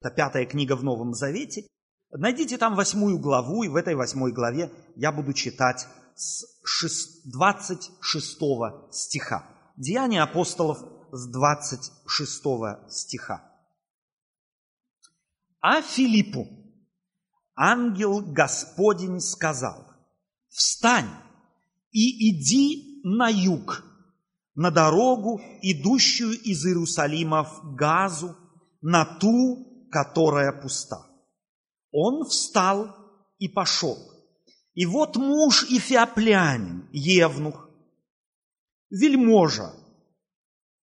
Это пятая книга в Новом Завете. Найдите там восьмую главу, и в этой восьмой главе я буду читать с 26 стиха. Деяния апостолов с 26 стиха. А Филиппу ангел Господень сказал, «Встань и иди на юг, на дорогу, идущую из Иерусалима в Газу, на ту, которая пуста». Он встал и пошел. И вот муж Эфиоплянин, Евнух, вельможа,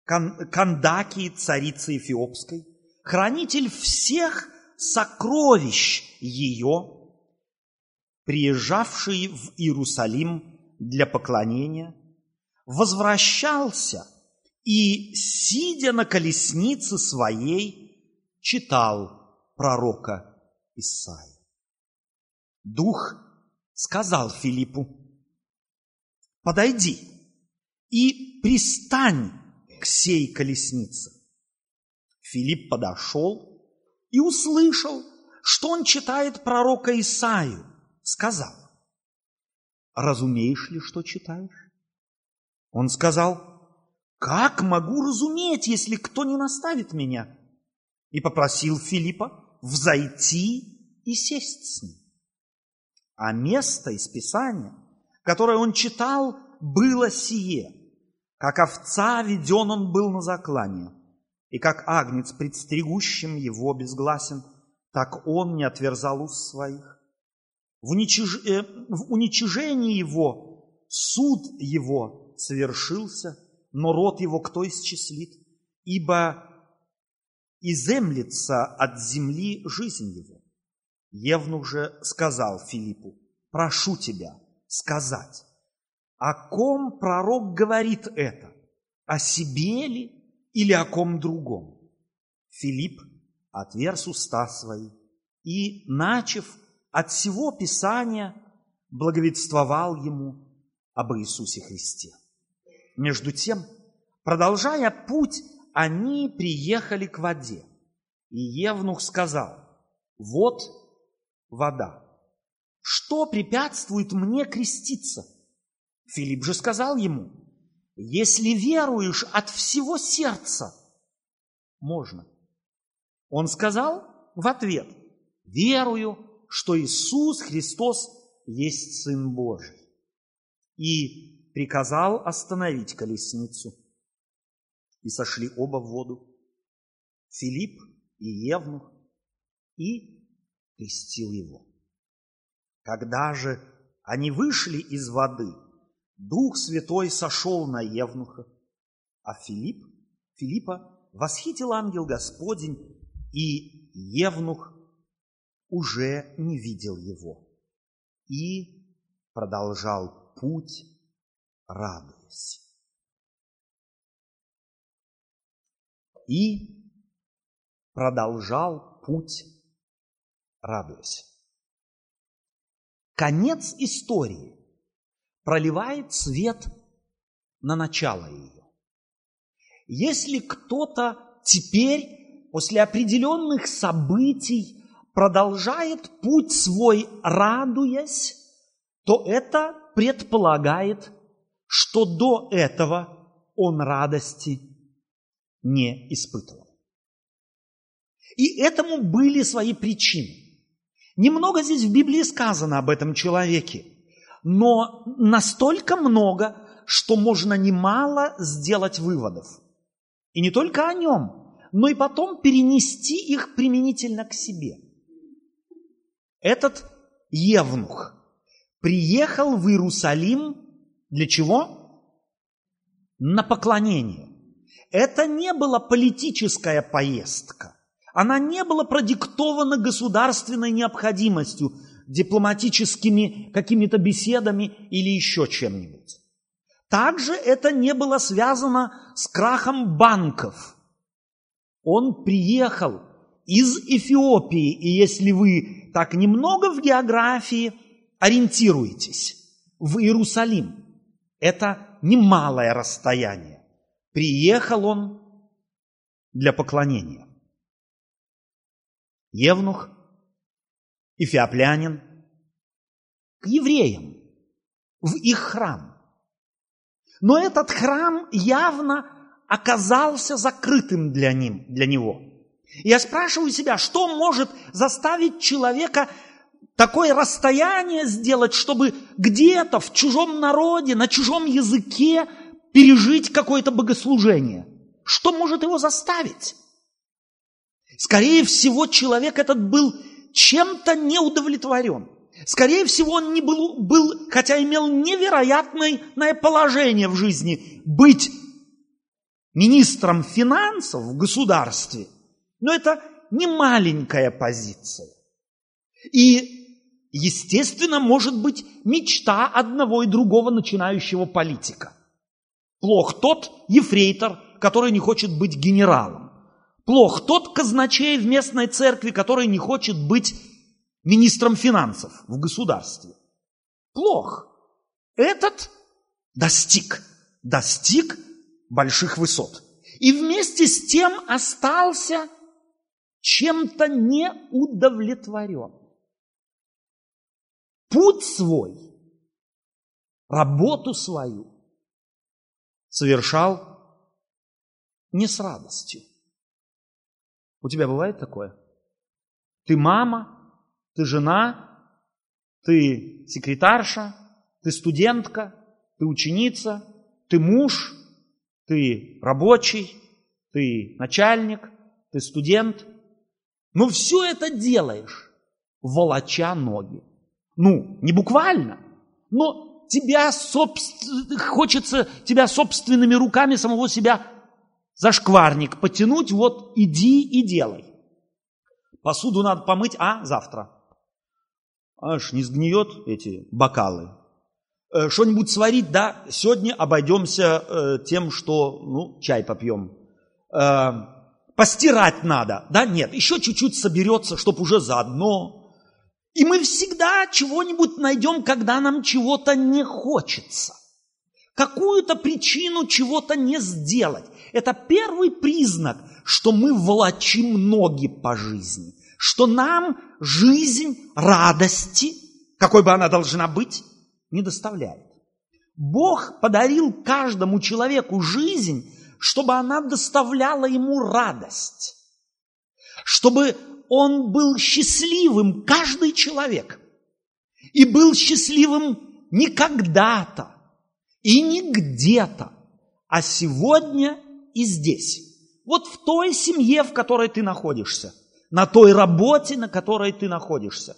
Кандакии, царицы Эфиопской, хранитель всех сокровищ ее, приезжавший в Иерусалим для поклонения, возвращался и, сидя на колеснице своей, читал пророка Исаия. Дух сказал Филиппу, подойди и пристань к сей колеснице. Филипп подошел и услышал, что он читает пророка Исаию. Сказал, разумеешь ли, что читаешь? Он сказал, как могу разуметь, если кто не наставит меня? И попросил Филиппа взойти и сесть с ним. А место из Писания, которое он читал, было сие. Как овца веден он был на заклание, и как агнец пред стригущим его безгласен, так он не отверзал уст своих. В, уничиж... э, в уничижении его суд его совершился, но род его кто исчислит? Ибо иземлется от земли жизнь его. Евнух же сказал Филиппу, прошу тебя сказать, о ком пророк говорит это? О себе ли или о ком другом? Филипп отверз уста свои и, начав от всего Писания, благовествовал ему об Иисусе Христе. Между тем, продолжая путь, они приехали к воде. И Евнух сказал, вот вода. Что препятствует мне креститься? Филипп же сказал ему, если веруешь от всего сердца, можно. Он сказал в ответ, верую, что Иисус Христос есть Сын Божий. И приказал остановить колесницу. И сошли оба в воду, Филипп и Евнух, и крестил его. Когда же они вышли из воды – Дух Святой сошел на Евнуха, а Филипп, Филиппа восхитил ангел Господень, и Евнух уже не видел его и продолжал путь, радуясь. И продолжал путь, радуясь. Конец истории – проливает свет на начало ее. Если кто-то теперь, после определенных событий, продолжает путь свой, радуясь, то это предполагает, что до этого он радости не испытывал. И этому были свои причины. Немного здесь в Библии сказано об этом человеке но настолько много, что можно немало сделать выводов. И не только о нем, но и потом перенести их применительно к себе. Этот Евнух приехал в Иерусалим для чего? На поклонение. Это не была политическая поездка. Она не была продиктована государственной необходимостью дипломатическими какими-то беседами или еще чем-нибудь. Также это не было связано с крахом банков. Он приехал из Эфиопии, и если вы так немного в географии ориентируетесь, в Иерусалим, это немалое расстояние. Приехал он для поклонения. евнух, эфиоплянин, к евреям, в их храм. Но этот храм явно оказался закрытым для, ним, для него. я спрашиваю себя, что может заставить человека такое расстояние сделать, чтобы где-то в чужом народе, на чужом языке пережить какое-то богослужение? Что может его заставить? Скорее всего, человек этот был чем-то неудовлетворен. Скорее всего, он не был, был, хотя имел невероятное положение в жизни, быть министром финансов в государстве, но это не маленькая позиция. И, естественно, может быть мечта одного и другого начинающего политика. Плох тот ефрейтор, который не хочет быть генералом. Плох тот казначей в местной церкви, который не хочет быть министром финансов в государстве. Плох. Этот достиг, достиг больших высот. И вместе с тем остался чем-то неудовлетворен. Путь свой, работу свою совершал не с радостью. У тебя бывает такое? Ты мама, ты жена, ты секретарша, ты студентка, ты ученица, ты муж, ты рабочий, ты начальник, ты студент. Но все это делаешь, волоча ноги. Ну, не буквально, но тебя собств... хочется тебя собственными руками самого себя за шкварник потянуть, вот иди и делай. Посуду надо помыть, а завтра аж не сгниет эти бокалы. Э, что-нибудь сварить, да, сегодня обойдемся э, тем, что, ну, чай попьем. Э, постирать надо, да, нет, еще чуть-чуть соберется, чтобы уже заодно. И мы всегда чего-нибудь найдем, когда нам чего-то не хочется. Какую-то причину чего-то не сделать. Это первый признак, что мы волочим ноги по жизни что нам жизнь радости, какой бы она должна быть, не доставляет. Бог подарил каждому человеку жизнь, чтобы она доставляла ему радость, чтобы он был счастливым, каждый человек, и был счастливым не когда-то и не где-то, а сегодня и здесь. Вот в той семье, в которой ты находишься – на той работе, на которой ты находишься.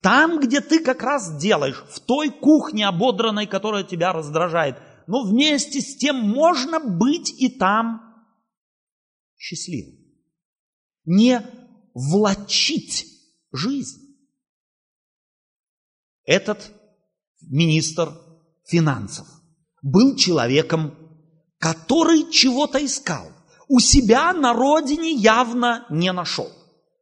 Там, где ты как раз делаешь, в той кухне ободранной, которая тебя раздражает. Но вместе с тем можно быть и там счастливым. Не влачить жизнь. Этот министр финансов был человеком, который чего-то искал. У себя на родине явно не нашел.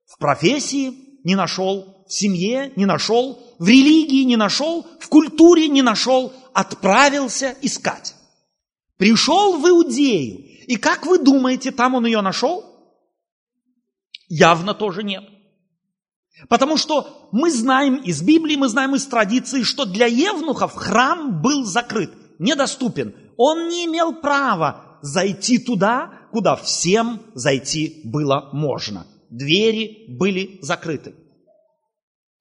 В профессии не нашел, в семье не нашел, в религии не нашел, в культуре не нашел, отправился искать. Пришел в Иудею. И как вы думаете, там он ее нашел? Явно тоже нет. Потому что мы знаем из Библии, мы знаем из традиции, что для евнухов храм был закрыт, недоступен. Он не имел права зайти туда, куда всем зайти было можно двери были закрыты.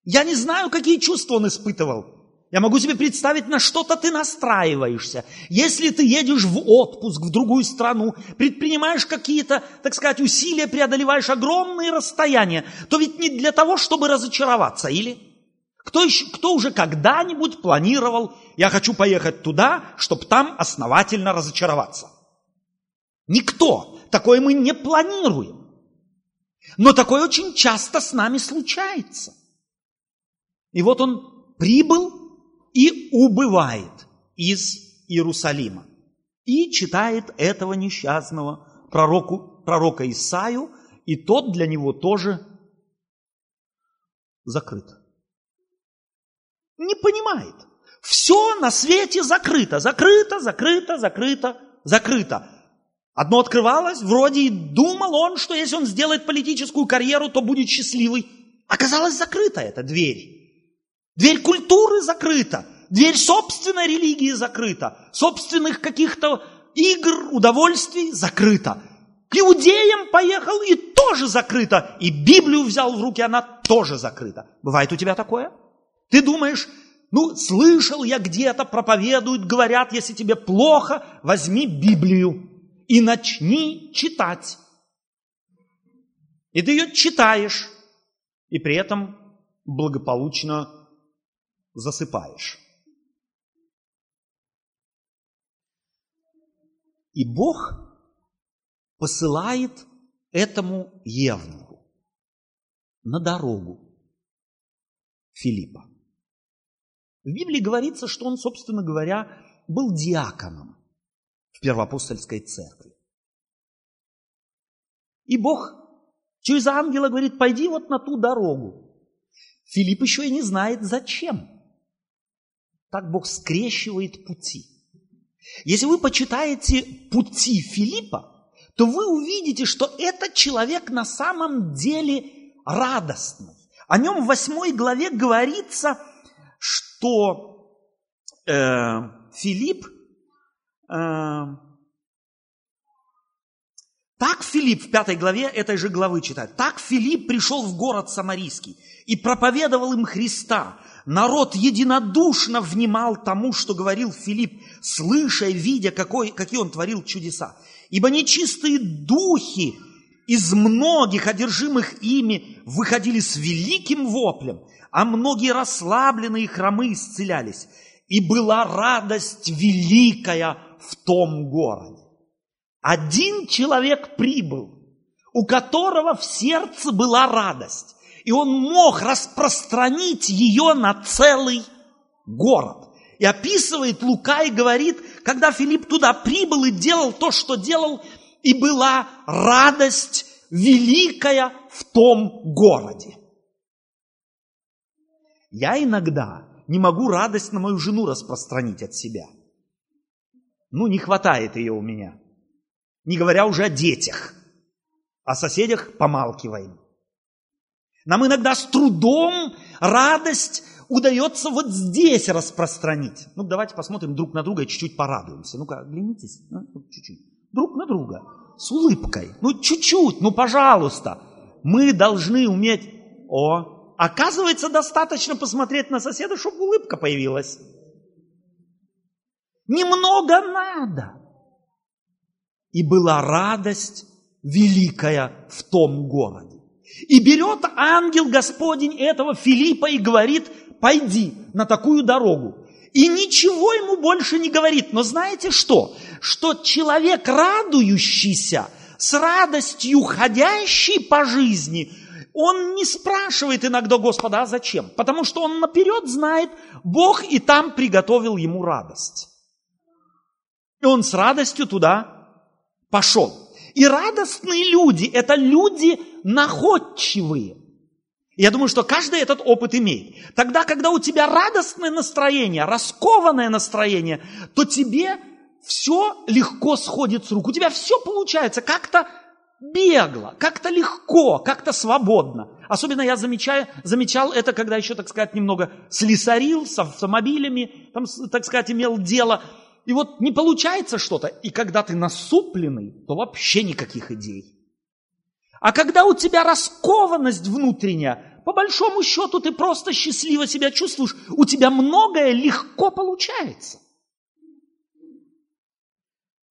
Я не знаю, какие чувства он испытывал. Я могу себе представить, на что-то ты настраиваешься. Если ты едешь в отпуск в другую страну, предпринимаешь какие-то, так сказать, усилия, преодолеваешь огромные расстояния, то ведь не для того, чтобы разочароваться, или? Кто, еще, кто уже когда-нибудь планировал, я хочу поехать туда, чтобы там основательно разочароваться? Никто. Такое мы не планируем. Но такое очень часто с нами случается. И вот он прибыл и убывает из Иерусалима. И читает этого несчастного пророку, пророка Исаию, и тот для него тоже закрыт. Не понимает. Все на свете закрыто, закрыто, закрыто, закрыто, закрыто. Одно открывалось, вроде и думал он, что если он сделает политическую карьеру, то будет счастливый. Оказалось, закрыта эта дверь. Дверь культуры закрыта, дверь собственной религии закрыта, собственных каких-то игр, удовольствий закрыта. К иудеям поехал и тоже закрыто. И Библию взял в руки, она тоже закрыта. Бывает у тебя такое? Ты думаешь, ну, слышал я где-то, проповедуют, говорят, если тебе плохо, возьми Библию и начни читать. И ты ее читаешь, и при этом благополучно засыпаешь. И Бог посылает этому Евнуху на дорогу Филиппа. В Библии говорится, что он, собственно говоря, был диаконом в Первоапостольской церкви. И Бог через ангела говорит, пойди вот на ту дорогу. Филипп еще и не знает, зачем. Так Бог скрещивает пути. Если вы почитаете пути Филиппа, то вы увидите, что этот человек на самом деле радостный. О нем в восьмой главе говорится, что э, Филипп э, так Филипп в пятой главе этой же главы читает. Так Филипп пришел в город Самарийский и проповедовал им Христа. Народ единодушно внимал тому, что говорил Филипп, слыша и видя, какой, какие он творил чудеса. Ибо нечистые духи из многих одержимых ими выходили с великим воплем, а многие расслабленные хромы исцелялись. И была радость великая в том городе. Один человек прибыл, у которого в сердце была радость, и он мог распространить ее на целый город. И описывает Лука и говорит, когда Филипп туда прибыл и делал то, что делал, и была радость великая в том городе. Я иногда не могу радость на мою жену распространить от себя. Ну, не хватает ее у меня. Не говоря уже о детях. О соседях помалкиваем. Нам иногда с трудом радость удается вот здесь распространить. Ну, давайте посмотрим друг на друга и чуть-чуть порадуемся. Ну-ка, оглянитесь. Ну, чуть-чуть. Друг на друга. С улыбкой. Ну, чуть-чуть. Ну, пожалуйста. Мы должны уметь... О, оказывается, достаточно посмотреть на соседа, чтобы улыбка появилась. Немного надо. И была радость великая в том городе. И берет ангел Господень этого Филиппа и говорит, пойди на такую дорогу. И ничего ему больше не говорит. Но знаете что? Что человек, радующийся, с радостью ходящий по жизни, он не спрашивает иногда Господа, а зачем? Потому что он наперед знает, Бог и там приготовил ему радость. И он с радостью туда пошел. И радостные люди – это люди находчивые. Я думаю, что каждый этот опыт имеет. Тогда, когда у тебя радостное настроение, раскованное настроение, то тебе все легко сходит с рук. У тебя все получается как-то бегло, как-то легко, как-то свободно. Особенно я замечаю, замечал это, когда еще, так сказать, немного слесарил с автомобилями, там, так сказать, имел дело. И вот не получается что-то, и когда ты насупленный, то вообще никаких идей. А когда у тебя раскованность внутренняя, по большому счету ты просто счастливо себя чувствуешь, у тебя многое легко получается.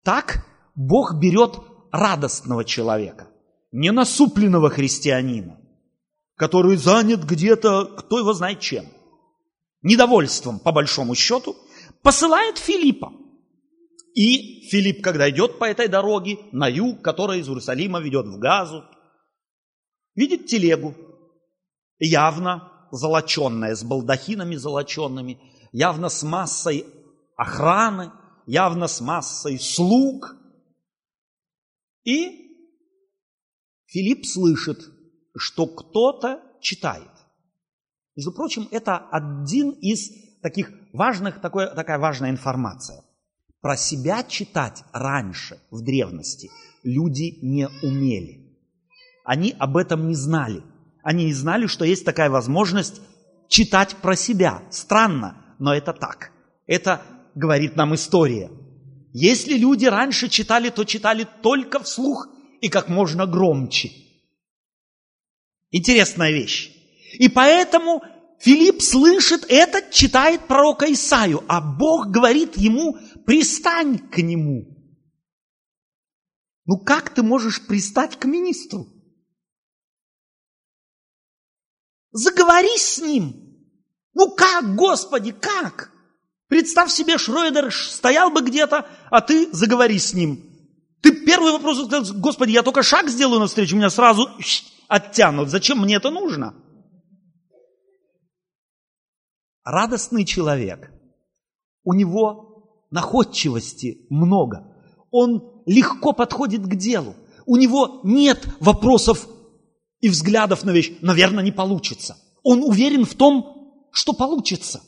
Так Бог берет радостного человека, не насупленного христианина, который занят где-то, кто его знает чем, недовольством, по большому счету, посылает Филиппа. И Филипп, когда идет по этой дороге на юг, которая из Иерусалима ведет в Газу, видит телегу, явно золоченная, с балдахинами золоченными, явно с массой охраны, явно с массой слуг. И Филипп слышит, что кто-то читает. Между прочим, это один из таких важных, такой, такая важная информация. Про себя читать раньше, в древности, люди не умели. Они об этом не знали. Они не знали, что есть такая возможность читать про себя. Странно, но это так. Это говорит нам история. Если люди раньше читали, то читали только вслух и как можно громче. Интересная вещь. И поэтому Филипп слышит это, читает пророка Исаию, а Бог говорит ему, пристань к нему. Ну как ты можешь пристать к министру? Заговори с ним. Ну как, Господи, как? Представь себе, Шройдер стоял бы где-то, а ты заговори с ним. Ты первый вопрос, Господи, я только шаг сделаю навстречу, меня сразу оттянут. Зачем мне это нужно? радостный человек, у него находчивости много, он легко подходит к делу, у него нет вопросов и взглядов на вещь, наверное, не получится. Он уверен в том, что получится.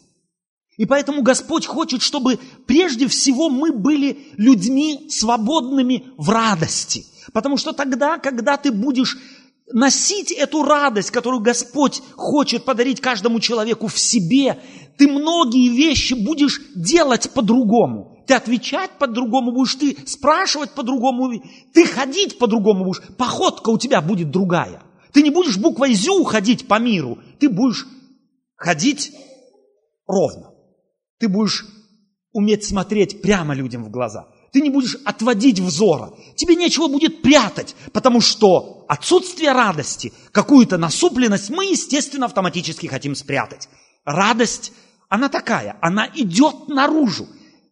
И поэтому Господь хочет, чтобы прежде всего мы были людьми свободными в радости. Потому что тогда, когда ты будешь носить эту радость, которую Господь хочет подарить каждому человеку в себе, ты многие вещи будешь делать по-другому. Ты отвечать по-другому будешь, ты спрашивать по-другому, ты ходить по-другому будешь, походка у тебя будет другая. Ты не будешь буквой «зю» ходить по миру, ты будешь ходить ровно. Ты будешь уметь смотреть прямо людям в глаза – ты не будешь отводить взора. Тебе нечего будет прятать, потому что отсутствие радости, какую-то насупленность мы, естественно, автоматически хотим спрятать. Радость, она такая, она идет наружу.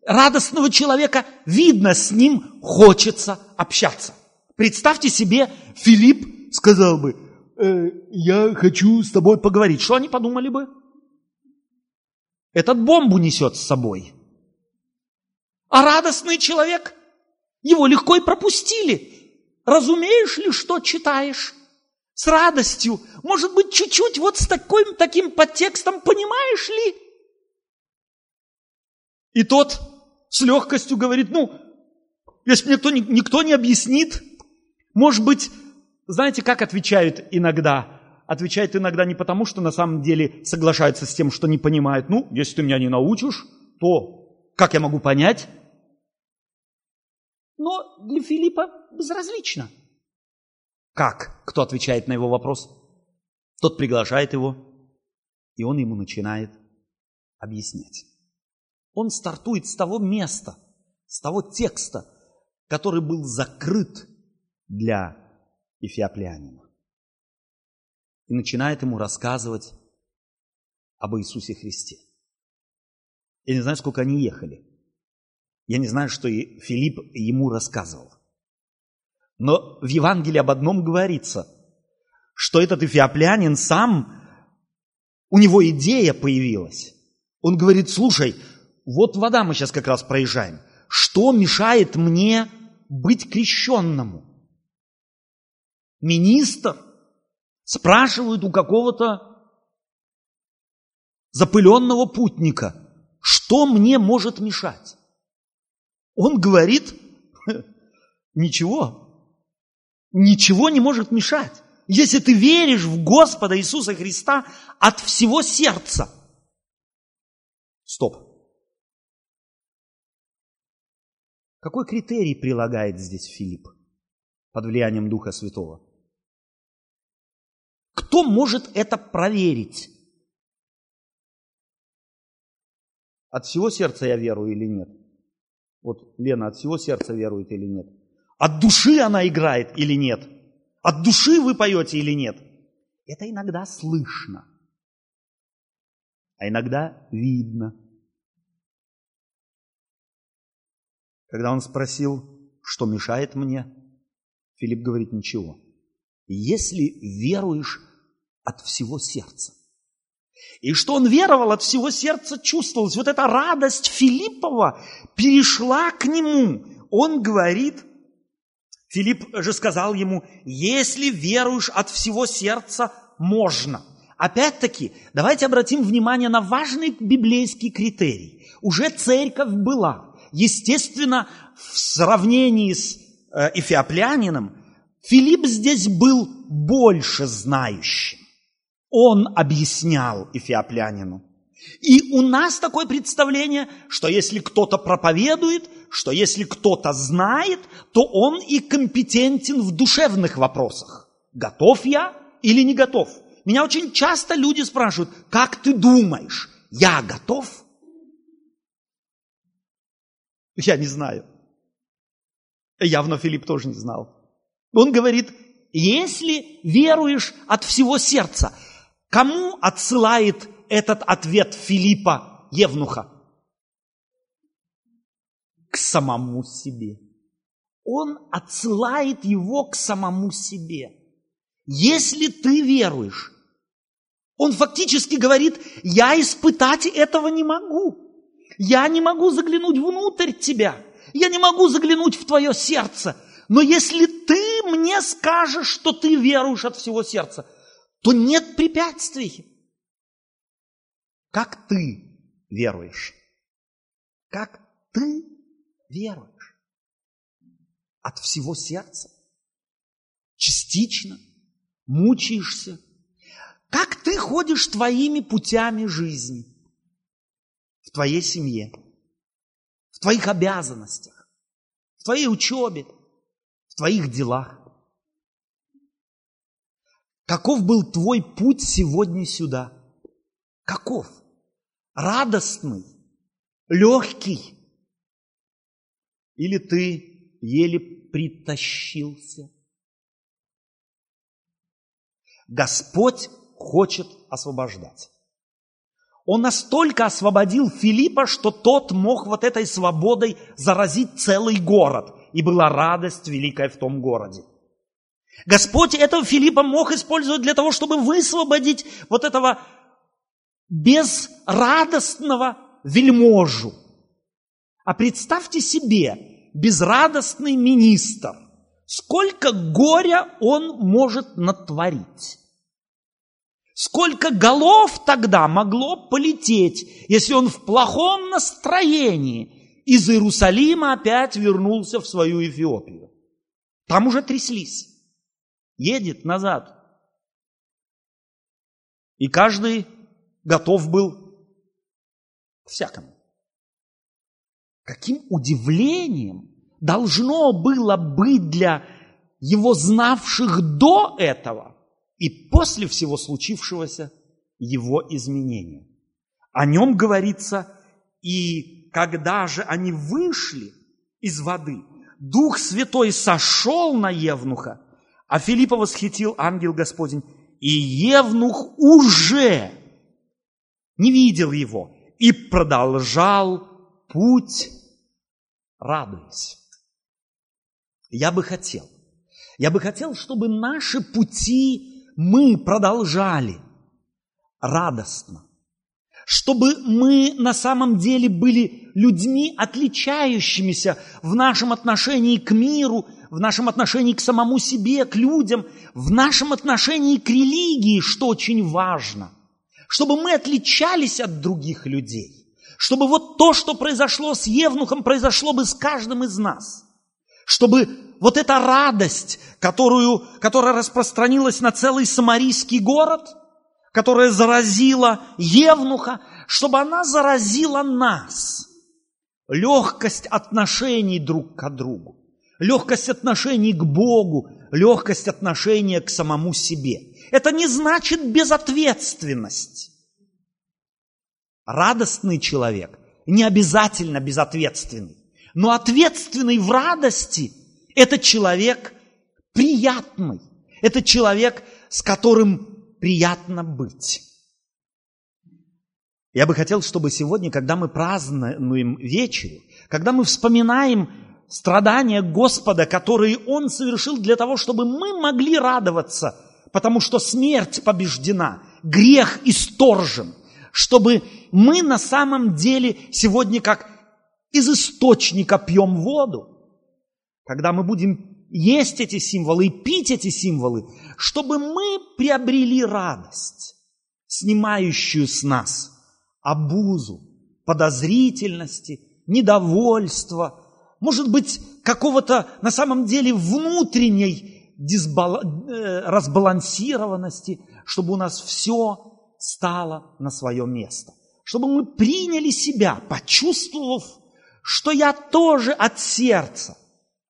Радостного человека видно, с ним хочется общаться. Представьте себе, Филипп сказал бы, э, я хочу с тобой поговорить. Что они подумали бы? Этот бомбу несет с собой – а радостный человек, его легко и пропустили. Разумеешь ли, что читаешь? С радостью, может быть, чуть-чуть вот с таким, таким подтекстом, понимаешь ли? И тот с легкостью говорит, ну, если мне кто, никто не объяснит, может быть, знаете, как отвечают иногда? Отвечают иногда не потому, что на самом деле соглашаются с тем, что не понимают. Ну, если ты меня не научишь, то как я могу понять? Но для Филиппа безразлично. Как? Кто отвечает на его вопрос? Тот приглашает его, и он ему начинает объяснять. Он стартует с того места, с того текста, который был закрыт для Эфиоплянина. И начинает ему рассказывать об Иисусе Христе. Я не знаю, сколько они ехали. Я не знаю, что и Филипп ему рассказывал. Но в Евангелии об одном говорится, что этот эфиоплянин сам, у него идея появилась. Он говорит, слушай, вот вода мы сейчас как раз проезжаем. Что мешает мне быть крещенному? Министр спрашивает у какого-то запыленного путника – что мне может мешать? Он говорит, ничего. Ничего не может мешать. Если ты веришь в Господа Иисуса Христа от всего сердца. Стоп. Какой критерий прилагает здесь Филипп под влиянием Духа Святого? Кто может это проверить? От всего сердца я верую или нет? Вот Лена от всего сердца верует или нет? От души она играет или нет? От души вы поете или нет? Это иногда слышно, а иногда видно. Когда он спросил, что мешает мне, Филипп говорит, ничего. Если веруешь от всего сердца, и что он веровал от всего сердца, чувствовалось. Вот эта радость Филиппова перешла к нему. Он говорит, Филипп же сказал ему, если веруешь от всего сердца, можно. Опять-таки, давайте обратим внимание на важный библейский критерий. Уже церковь была. Естественно, в сравнении с э, эфиоплянином, Филипп здесь был больше знающим. Он объяснял эфиоплянину. И у нас такое представление, что если кто-то проповедует, что если кто-то знает, то он и компетентен в душевных вопросах. Готов я или не готов? Меня очень часто люди спрашивают, как ты думаешь, я готов? Я не знаю. Явно Филипп тоже не знал. Он говорит, если веруешь от всего сердца, кому отсылает этот ответ Филиппа Евнуха? К самому себе. Он отсылает его к самому себе. Если ты веруешь, он фактически говорит, я испытать этого не могу. Я не могу заглянуть внутрь тебя. Я не могу заглянуть в твое сердце. Но если ты мне скажешь, что ты веруешь от всего сердца, то нет препятствий. Как ты веруешь? Как ты веруешь? От всего сердца? Частично? Мучаешься? Как ты ходишь твоими путями жизни? В твоей семье? В твоих обязанностях? В твоей учебе? В твоих делах? Каков был твой путь сегодня сюда? Каков? Радостный? Легкий? Или ты еле притащился? Господь хочет освобождать. Он настолько освободил Филиппа, что тот мог вот этой свободой заразить целый город. И была радость великая в том городе. Господь этого Филиппа мог использовать для того, чтобы высвободить вот этого безрадостного вельможу. А представьте себе, безрадостный министр, сколько горя он может натворить. Сколько голов тогда могло полететь, если он в плохом настроении из Иерусалима опять вернулся в свою Эфиопию. Там уже тряслись. Едет назад. И каждый готов был к всякому. Каким удивлением должно было быть для его знавших до этого – и после всего случившегося его изменения. О нем говорится, и когда же они вышли из воды, Дух Святой сошел на Евнуха, а Филиппа восхитил ангел Господень, и Евнух уже не видел его и продолжал путь, радуясь. Я бы хотел, я бы хотел, чтобы наши пути мы продолжали радостно, чтобы мы на самом деле были людьми, отличающимися в нашем отношении к миру, в нашем отношении к самому себе, к людям, в нашем отношении к религии, что очень важно, чтобы мы отличались от других людей, чтобы вот то, что произошло с Евнухом, произошло бы с каждым из нас, чтобы вот эта радость, которую, которая распространилась на целый самарийский город, которая заразила Евнуха, чтобы она заразила нас. Легкость отношений друг к другу, легкость отношений к Богу, легкость отношения к самому себе. Это не значит безответственность. Радостный человек не обязательно безответственный, но ответственный в радости – это человек приятный. Это человек, с которым приятно быть. Я бы хотел, чтобы сегодня, когда мы празднуем вечерю, когда мы вспоминаем страдания Господа, которые Он совершил для того, чтобы мы могли радоваться, потому что смерть побеждена, грех исторжен, чтобы мы на самом деле сегодня как из источника пьем воду, когда мы будем есть эти символы и пить эти символы, чтобы мы приобрели радость, снимающую с нас обузу, подозрительности, недовольства, может быть, какого-то на самом деле внутренней дисбал... Э, разбалансированности, чтобы у нас все стало на свое место. Чтобы мы приняли себя, почувствовав, что я тоже от сердца,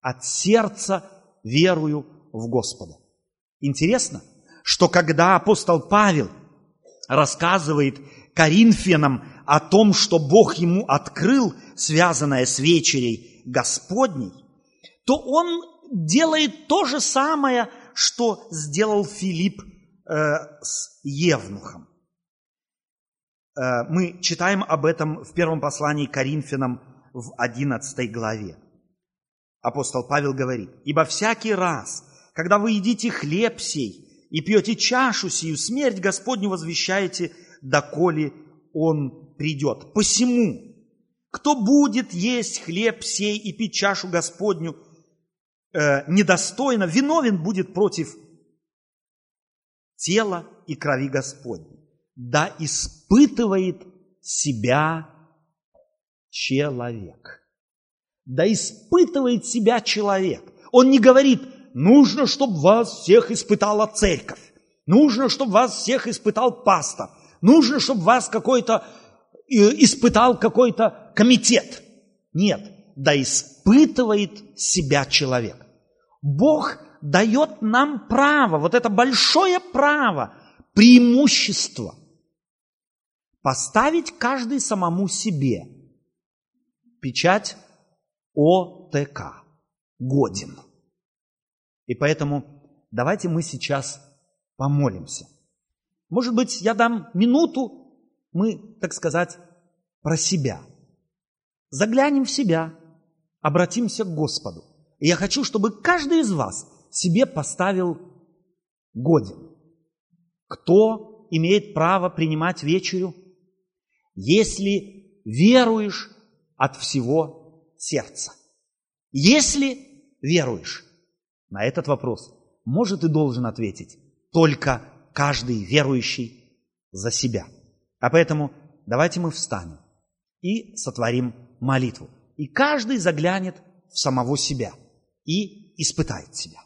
от сердца верую в Господа. Интересно, что когда апостол Павел рассказывает Коринфянам о том, что Бог ему открыл, связанное с вечерей Господней, то он делает то же самое, что сделал Филипп э, с Евнухом. Э, мы читаем об этом в первом послании к Коринфянам в 11 главе. Апостол Павел говорит, «Ибо всякий раз, когда вы едите хлеб сей и пьете чашу сию, смерть Господню возвещаете, доколе Он придет. Посему, кто будет есть хлеб сей и пить чашу Господню э, недостойно, виновен будет против тела и крови Господней. Да испытывает себя человек. Да испытывает себя человек. Он не говорит, нужно, чтобы вас всех испытала церковь. Нужно, чтобы вас всех испытал пастор. Нужно, чтобы вас какой-то э, испытал какой-то комитет. Нет, да испытывает себя человек. Бог дает нам право, вот это большое право, преимущество, поставить каждый самому себе печать ОТК, годен. И поэтому давайте мы сейчас помолимся. Может быть, я дам минуту, мы, так сказать, про себя. Заглянем в себя, обратимся к Господу. И я хочу, чтобы каждый из вас себе поставил годен. Кто имеет право принимать вечерю? Если веруешь от всего сердца. Если веруешь, на этот вопрос может и должен ответить только каждый верующий за себя. А поэтому давайте мы встанем и сотворим молитву. И каждый заглянет в самого себя и испытает себя.